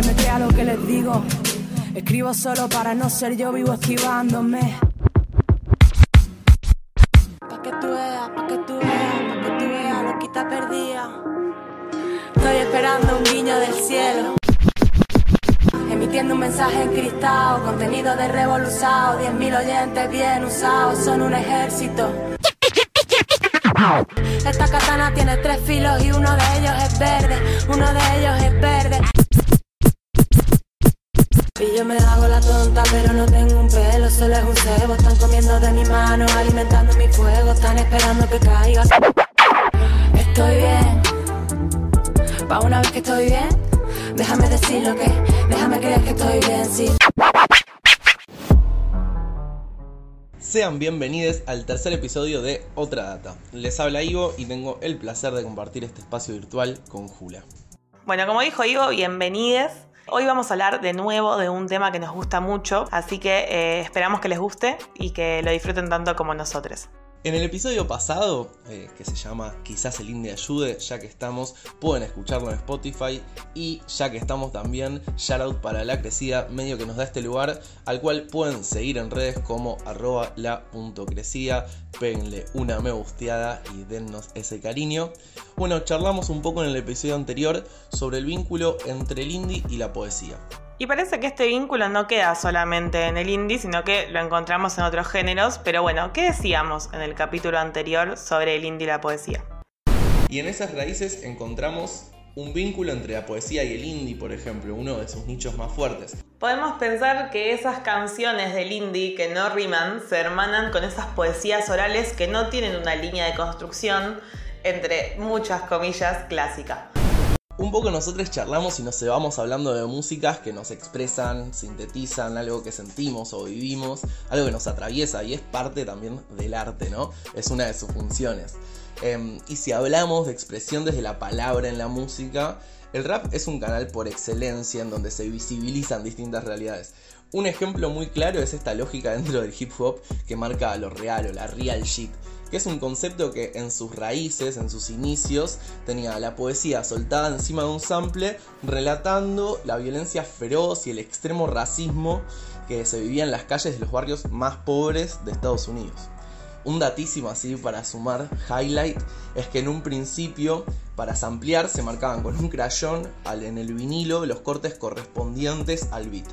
que me crea lo que les digo. Escribo solo para no ser yo, vivo esquivándome. Pa' que tú veas, pa' que tú veas, pa' que tú veas, lo quita perdida. Estoy esperando un guiño del cielo. Emitiendo un mensaje en cristal, contenido de revolucionado, 10.000 oyentes bien usados, son un ejército. Esta katana tiene tres filos y uno de ellos es verde, uno de ellos alimentando mi fuego, están esperando que caiga. Estoy bien, pa' una vez que estoy bien, déjame decir lo que, déjame creer que estoy bien, sí. Sean bienvenidos al tercer episodio de Otra Data. Les habla Ivo y tengo el placer de compartir este espacio virtual con Jula. Bueno, como dijo Ivo, bienvenidos. Hoy vamos a hablar de nuevo de un tema que nos gusta mucho, así que eh, esperamos que les guste y que lo disfruten tanto como nosotros. En el episodio pasado, eh, que se llama Quizás el indie ayude, ya que estamos, pueden escucharlo en Spotify y ya que estamos también, shoutout para la crecida, medio que nos da este lugar, al cual pueden seguir en redes como arroba la.crecida, péguenle una me gusteada y dennos ese cariño. Bueno, charlamos un poco en el episodio anterior sobre el vínculo entre el indie y la poesía. Y parece que este vínculo no queda solamente en el indie, sino que lo encontramos en otros géneros. Pero bueno, ¿qué decíamos en el capítulo anterior sobre el indie y la poesía? Y en esas raíces encontramos un vínculo entre la poesía y el indie, por ejemplo, uno de sus nichos más fuertes. Podemos pensar que esas canciones del indie que no riman se hermanan con esas poesías orales que no tienen una línea de construcción, entre muchas comillas, clásica un poco nosotros charlamos y nos vamos hablando de músicas que nos expresan, sintetizan algo que sentimos o vivimos, algo que nos atraviesa y es parte también del arte, ¿no? Es una de sus funciones. Em, y si hablamos de expresión desde la palabra en la música, el rap es un canal por excelencia en donde se visibilizan distintas realidades. Un ejemplo muy claro es esta lógica dentro del hip hop que marca lo real o la real shit que es un concepto que en sus raíces, en sus inicios, tenía la poesía soltada encima de un sample relatando la violencia feroz y el extremo racismo que se vivía en las calles de los barrios más pobres de Estados Unidos. Un datísimo así para sumar highlight es que en un principio para samplear se marcaban con un crayón en el vinilo los cortes correspondientes al beat.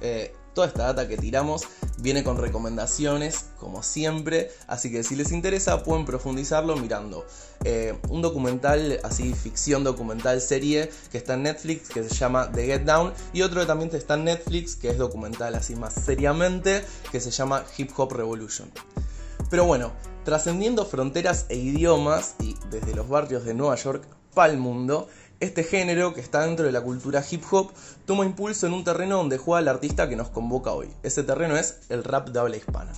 Eh, Toda esta data que tiramos viene con recomendaciones, como siempre, así que si les interesa pueden profundizarlo mirando eh, un documental, así ficción documental serie, que está en Netflix, que se llama The Get Down, y otro que también está en Netflix, que es documental así más seriamente, que se llama Hip Hop Revolution. Pero bueno, trascendiendo fronteras e idiomas, y desde los barrios de Nueva York para el mundo, este género, que está dentro de la cultura hip hop, toma impulso en un terreno donde juega el artista que nos convoca hoy. Ese terreno es el rap de habla hispana.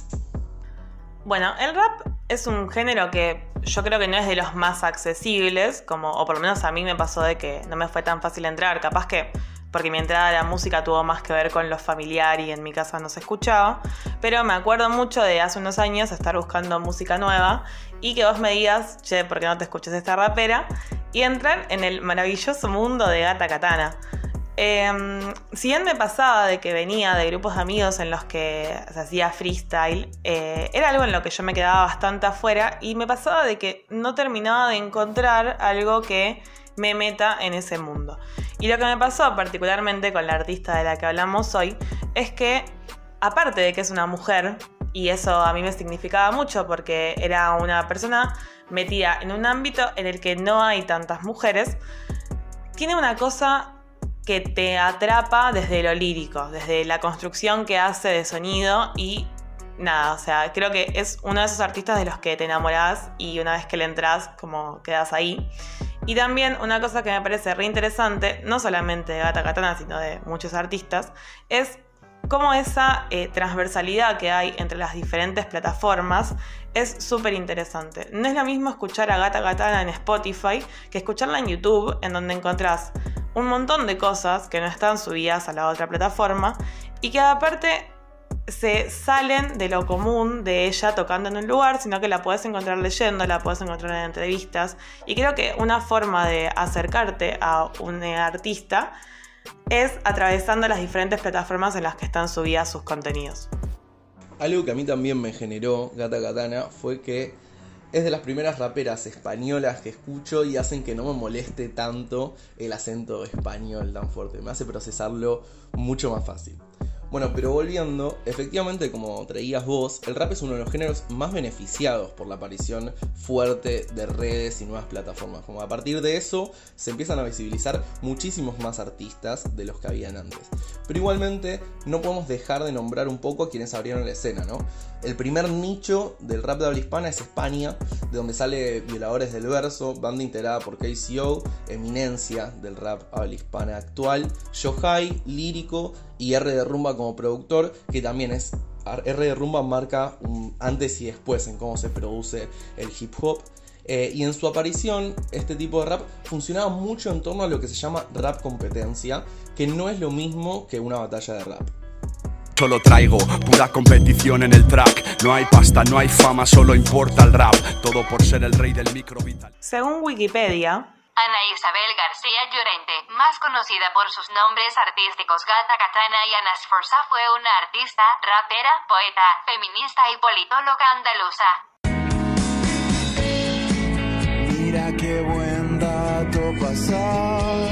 Bueno, el rap es un género que yo creo que no es de los más accesibles, como, o por lo menos a mí me pasó de que no me fue tan fácil entrar. Capaz que porque mi entrada a la música tuvo más que ver con lo familiar y en mi casa no se escuchaba. Pero me acuerdo mucho de hace unos años estar buscando música nueva y que vos me digas, che, ¿por qué no te escuchas esta rapera? Y entrar en el maravilloso mundo de Gata Katana. Em, si bien me pasaba de que venía de grupos de amigos en los que se hacía freestyle, eh, era algo en lo que yo me quedaba bastante afuera y me pasaba de que no terminaba de encontrar algo que me meta en ese mundo. Y lo que me pasó particularmente con la artista de la que hablamos hoy es que, aparte de que es una mujer, y eso a mí me significaba mucho porque era una persona metida en un ámbito en el que no hay tantas mujeres, tiene una cosa que te atrapa desde lo lírico, desde la construcción que hace de sonido y nada, o sea, creo que es uno de esos artistas de los que te enamorás y una vez que le entras, como quedas ahí. Y también una cosa que me parece re interesante, no solamente de Gata Katana, sino de muchos artistas, es cómo esa eh, transversalidad que hay entre las diferentes plataformas es súper interesante. No es lo mismo escuchar a Gata Gatana en Spotify que escucharla en YouTube, en donde encontrás un montón de cosas que no están subidas a la otra plataforma y que aparte se salen de lo común de ella tocando en un lugar, sino que la puedes encontrar leyendo, la puedes encontrar en entrevistas. Y creo que una forma de acercarte a un artista es atravesando las diferentes plataformas en las que están subidas sus contenidos. Algo que a mí también me generó Gata Katana fue que es de las primeras raperas españolas que escucho y hacen que no me moleste tanto el acento español tan fuerte. Me hace procesarlo mucho más fácil. Bueno, pero volviendo, efectivamente como traías vos, el rap es uno de los géneros más beneficiados por la aparición fuerte de redes y nuevas plataformas. Como a partir de eso se empiezan a visibilizar muchísimos más artistas de los que habían antes. Pero igualmente no podemos dejar de nombrar un poco a quienes abrieron la escena, ¿no? El primer nicho del rap de habla hispana es España, de donde sale Violadores del Verso, banda integrada por KCO, eminencia del rap habla hispana actual, Yohai, lírico y R de Rumba como productor, que también es R de Rumba marca un antes y después en cómo se produce el hip hop. Eh, y en su aparición, este tipo de rap funcionaba mucho en torno a lo que se llama rap competencia, que no es lo mismo que una batalla de rap. Solo traigo pura competición en el track. No hay pasta, no hay fama, solo importa el rap. Todo por ser el rey del micro vital. Según Wikipedia, Ana Isabel García Llorente, más conocida por sus nombres artísticos Gata Katana y Ana Sforza, fue una artista, rapera, poeta, feminista y politóloga andaluza. Mira qué buen dato pasar,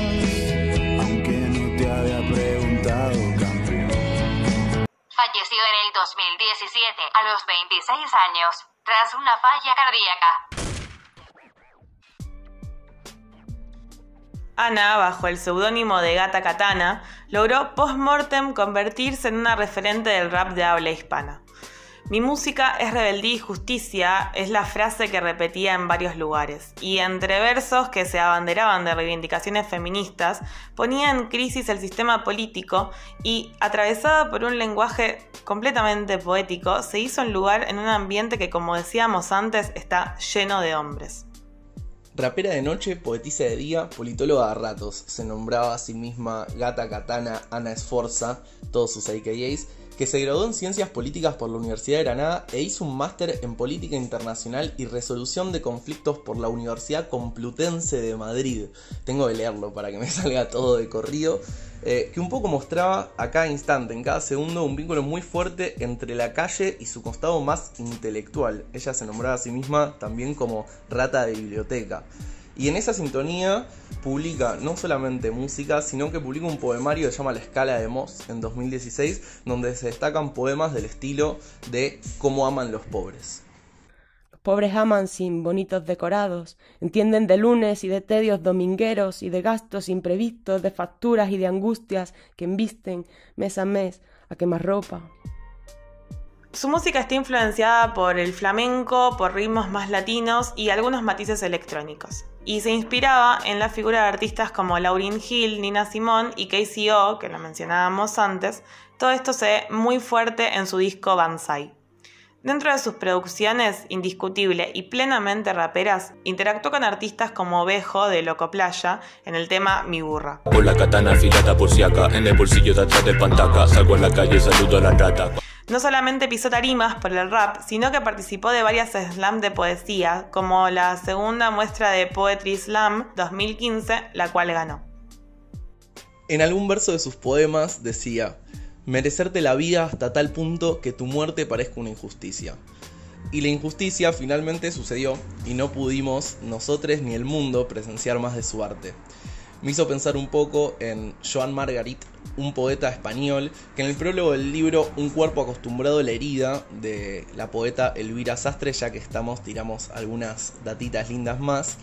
aunque no te había preguntado, campeón. Falleció en el 2017, a los 26 años, tras una falla cardíaca. Ana, bajo el seudónimo de Gata Katana, logró post-mortem convertirse en una referente del rap de habla hispana. Mi música es rebeldía y justicia es la frase que repetía en varios lugares, y entre versos que se abanderaban de reivindicaciones feministas, ponía en crisis el sistema político y, atravesada por un lenguaje completamente poético, se hizo un lugar en un ambiente que, como decíamos antes, está lleno de hombres. Rapera de noche, poetisa de día, politóloga a ratos. Se nombraba a sí misma Gata Katana Ana Esforza, todos sus AKAs, que se graduó en Ciencias Políticas por la Universidad de Granada e hizo un máster en Política Internacional y Resolución de Conflictos por la Universidad Complutense de Madrid. Tengo que leerlo para que me salga todo de corrido. Eh, que un poco mostraba a cada instante, en cada segundo, un vínculo muy fuerte entre la calle y su costado más intelectual. Ella se nombraba a sí misma también como rata de biblioteca. Y en esa sintonía publica no solamente música, sino que publica un poemario que se llama La Escala de Moss en 2016, donde se destacan poemas del estilo de Cómo aman los pobres. Los pobres aman sin bonitos decorados, entienden de lunes y de tedios domingueros y de gastos imprevistos, de facturas y de angustias que embisten mes a mes a quemar ropa. Su música está influenciada por el flamenco, por ritmos más latinos y algunos matices electrónicos. Y se inspiraba en la figura de artistas como Lauryn Hill, Nina Simone y KCO, que lo mencionábamos antes. Todo esto se ve muy fuerte en su disco Banzai. Dentro de sus producciones, indiscutible y plenamente raperas, interactuó con artistas como Bejo de Loco Playa en el tema Mi Burra. Con la katana afilada por en el bolsillo de atrás salgo la calle, saludo a la rata. No solamente pisó tarimas por el rap, sino que participó de varias slam de poesía, como la segunda muestra de Poetry Slam 2015, la cual ganó. En algún verso de sus poemas decía, merecerte la vida hasta tal punto que tu muerte parezca una injusticia. Y la injusticia finalmente sucedió y no pudimos nosotros ni el mundo presenciar más de su arte. Me hizo pensar un poco en Joan Margarit, un poeta español, que en el prólogo del libro Un cuerpo acostumbrado a la herida de la poeta Elvira Sastre, ya que estamos, tiramos algunas datitas lindas más,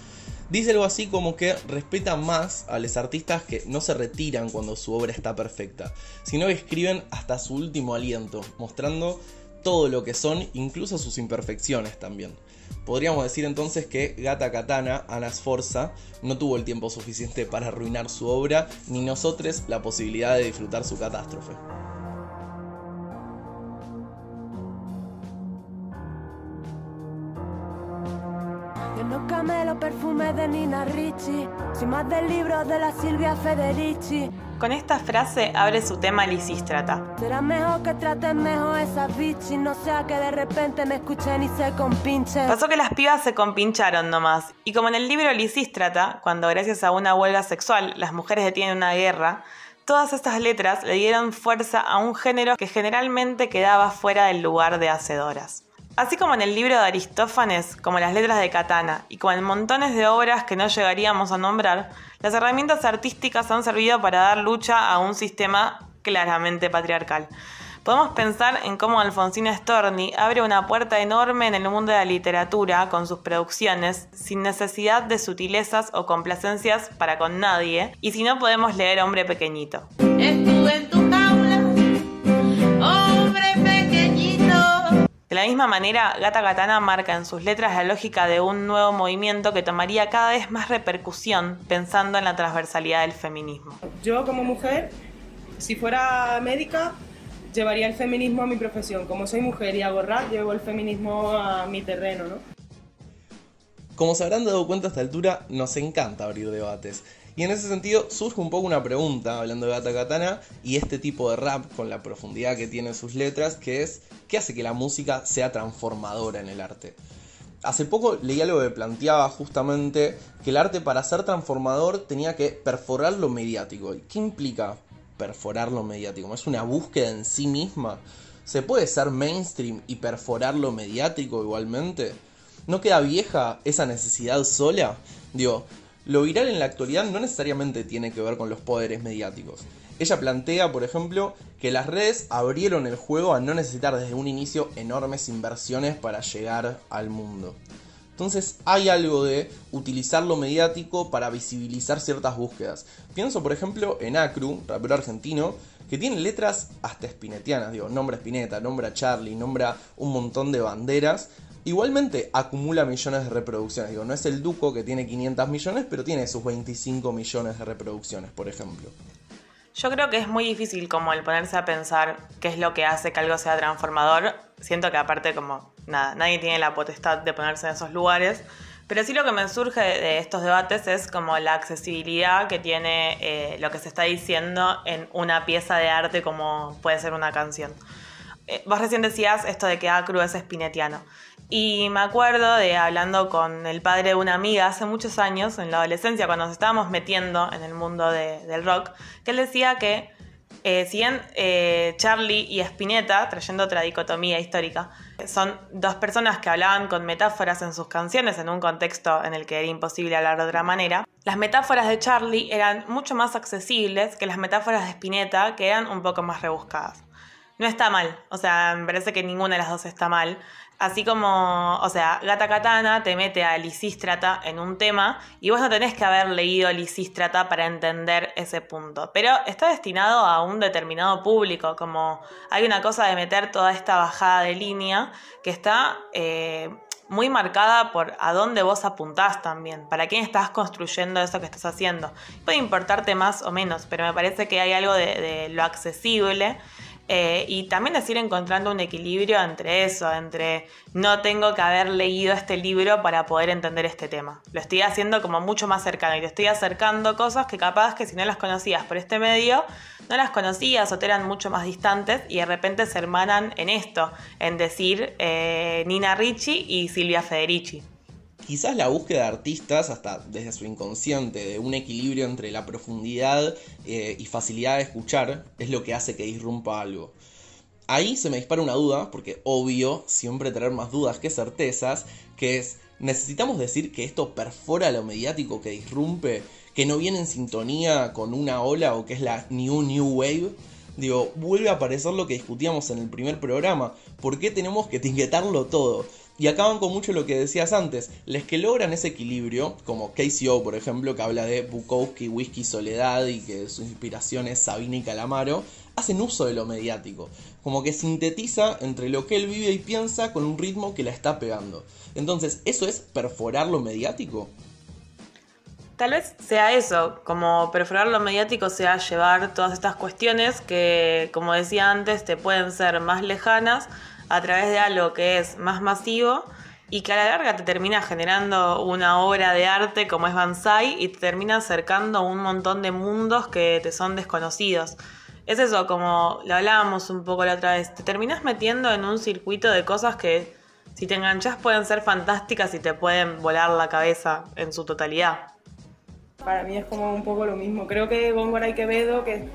dice algo así como que respeta más a los artistas que no se retiran cuando su obra está perfecta, sino que escriben hasta su último aliento, mostrando todo lo que son, incluso sus imperfecciones también. Podríamos decir entonces que Gata Katana, Ana Sforza, no tuvo el tiempo suficiente para arruinar su obra, ni nosotros la posibilidad de disfrutar su catástrofe. Perfume de Nina Ricci, soy más del libro de la Silvia Federici. Con esta frase abre su tema Lisístrata. Será mejor que traten mejor esas bichis, no sea que de repente me escuchen y se compinchen. Pasó que las pibas se compincharon nomás. Y como en el libro Lisístrata, cuando gracias a una huelga sexual las mujeres detienen una guerra, todas estas letras le dieron fuerza a un género que generalmente quedaba fuera del lugar de hacedoras. Así como en el libro de Aristófanes, como las letras de Katana, y como en montones de obras que no llegaríamos a nombrar, las herramientas artísticas han servido para dar lucha a un sistema claramente patriarcal. Podemos pensar en cómo Alfonsina Storni abre una puerta enorme en el mundo de la literatura con sus producciones, sin necesidad de sutilezas o complacencias para con nadie, y si no podemos leer Hombre Pequeñito. Estuve en tu pequeñito. De la misma manera, Gata Katana marca en sus letras la lógica de un nuevo movimiento que tomaría cada vez más repercusión pensando en la transversalidad del feminismo. Yo como mujer, si fuera médica, llevaría el feminismo a mi profesión. Como soy mujer y hago rap, llevo el feminismo a mi terreno, ¿no? Como se habrán dado cuenta a esta altura, nos encanta abrir debates. Y en ese sentido surge un poco una pregunta, hablando de Gata Katana, y este tipo de rap con la profundidad que tiene sus letras, que es, ¿qué hace que la música sea transformadora en el arte? Hace poco leí algo que planteaba justamente que el arte para ser transformador tenía que perforar lo mediático. ¿Y qué implica perforar lo mediático? ¿Es una búsqueda en sí misma? ¿Se puede ser mainstream y perforar lo mediático igualmente? ¿No queda vieja esa necesidad sola? Digo, lo viral en la actualidad no necesariamente tiene que ver con los poderes mediáticos. Ella plantea, por ejemplo, que las redes abrieron el juego a no necesitar desde un inicio enormes inversiones para llegar al mundo. Entonces hay algo de utilizar lo mediático para visibilizar ciertas búsquedas. Pienso, por ejemplo, en Acru, rapero argentino, que tiene letras hasta espinetianas, digo, nombra a Spinetta, nombra a Charlie, nombra un montón de banderas. Igualmente acumula millones de reproducciones, digo, no es el Duco que tiene 500 millones, pero tiene sus 25 millones de reproducciones, por ejemplo. Yo creo que es muy difícil como el ponerse a pensar qué es lo que hace que algo sea transformador. Siento que aparte como nada, nadie tiene la potestad de ponerse en esos lugares. Pero sí lo que me surge de estos debates es como la accesibilidad que tiene eh, lo que se está diciendo en una pieza de arte como puede ser una canción. Eh, vos recién decías esto de que Acru es espinetiano. Y me acuerdo de hablando con el padre de una amiga hace muchos años, en la adolescencia, cuando nos estábamos metiendo en el mundo de- del rock, que él decía que eh, si bien eh, Charlie y Spinetta, trayendo otra dicotomía histórica, son dos personas que hablaban con metáforas en sus canciones en un contexto en el que era imposible hablar de otra manera, las metáforas de Charlie eran mucho más accesibles que las metáforas de Spinetta, que eran un poco más rebuscadas. No está mal, o sea, me parece que ninguna de las dos está mal. Así como, o sea, Gata Katana te mete a Lisístrata en un tema y vos no tenés que haber leído Lisístrata para entender ese punto. Pero está destinado a un determinado público, como hay una cosa de meter toda esta bajada de línea que está eh, muy marcada por a dónde vos apuntás también, para quién estás construyendo eso que estás haciendo. Puede importarte más o menos, pero me parece que hay algo de, de lo accesible eh, y también es ir encontrando un equilibrio entre eso, entre no tengo que haber leído este libro para poder entender este tema. Lo estoy haciendo como mucho más cercano y te estoy acercando cosas que capaz que si no las conocías por este medio, no las conocías o te eran mucho más distantes y de repente se hermanan en esto, en decir eh, Nina Ricci y Silvia Federici. Quizás la búsqueda de artistas, hasta desde su inconsciente, de un equilibrio entre la profundidad eh, y facilidad de escuchar, es lo que hace que disrumpa algo. Ahí se me dispara una duda, porque obvio, siempre tener más dudas que certezas, que es, ¿necesitamos decir que esto perfora lo mediático, que disrumpe, que no viene en sintonía con una ola o que es la New New Wave? Digo, vuelve a aparecer lo que discutíamos en el primer programa. ¿Por qué tenemos que etiquetarlo todo? Y acaban con mucho lo que decías antes. Les que logran ese equilibrio, como KCO, por ejemplo, que habla de Bukowski, Whisky, Soledad y que su inspiración es Sabina y Calamaro, hacen uso de lo mediático. Como que sintetiza entre lo que él vive y piensa con un ritmo que la está pegando. Entonces, ¿eso es perforar lo mediático? Tal vez sea eso, como perforar lo mediático sea llevar todas estas cuestiones que, como decía antes, te pueden ser más lejanas a través de algo que es más masivo y que a la larga te termina generando una obra de arte como es Banzai y te termina acercando a un montón de mundos que te son desconocidos. Es eso, como lo hablábamos un poco la otra vez, te terminas metiendo en un circuito de cosas que si te enganchas pueden ser fantásticas y te pueden volar la cabeza en su totalidad. Para mí es como un poco lo mismo. Creo que Góngora y Quevedo, que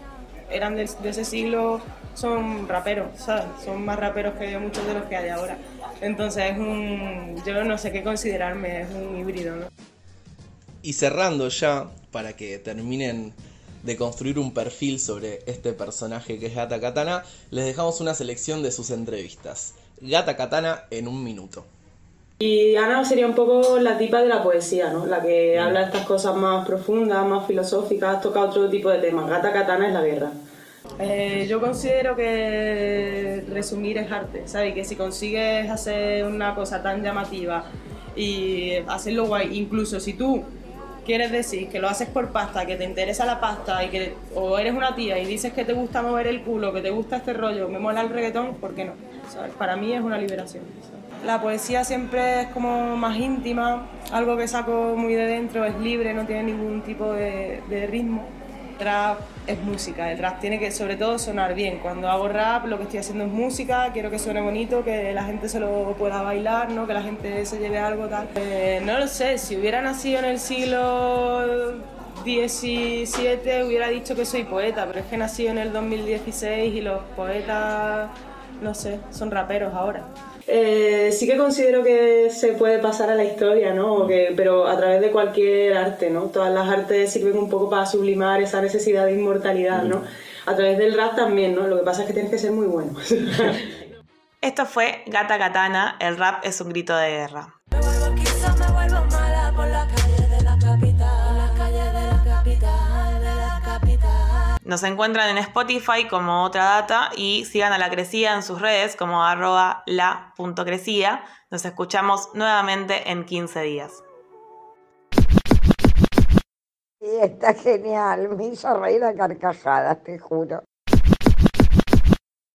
eran de, de ese siglo son raperos, ¿sabes? Son más raperos que muchos de los que hay ahora. Entonces es un, yo no sé qué considerarme, es un híbrido, ¿no? Y cerrando ya, para que terminen de construir un perfil sobre este personaje que es Gata Katana, les dejamos una selección de sus entrevistas. Gata Katana en un minuto. Y Ana sería un poco la tipa de la poesía, ¿no? La que habla de estas cosas más profundas, más filosóficas, toca otro tipo de temas. Gata Katana es la guerra. Eh, yo considero que resumir es arte, ¿sabes? Que si consigues hacer una cosa tan llamativa y hacerlo guay, incluso si tú quieres decir que lo haces por pasta, que te interesa la pasta y que o eres una tía y dices que te gusta mover el culo, que te gusta este rollo, me mola el reggaetón, ¿por qué no? ¿Sabes? Para mí es una liberación. La poesía siempre es como más íntima, algo que saco muy de dentro, es libre, no tiene ningún tipo de ritmo. Rap es música, el rap tiene que sobre todo sonar bien. Cuando hago rap lo que estoy haciendo es música, quiero que suene bonito, que la gente se lo pueda bailar, ¿no? que la gente se lleve algo tal. Eh, no lo sé, si hubiera nacido en el siglo XVII hubiera dicho que soy poeta, pero es que nací en el 2016 y los poetas, no sé, son raperos ahora. Eh, sí que considero que se puede pasar a la historia, ¿no? Que- pero a través de cualquier arte, ¿no? Todas las artes sirven un poco para sublimar esa necesidad de inmortalidad, ¿no? A través del rap también, ¿no? Lo que pasa es que tienes que ser muy bueno. Esto fue Gata Katana, el rap es un grito de guerra. Nos encuentran en Spotify como otra data y sigan a la crecida en sus redes como arroba la.crecida. Nos escuchamos nuevamente en 15 días. Sí, está genial, me hizo reír a carcajadas, te juro.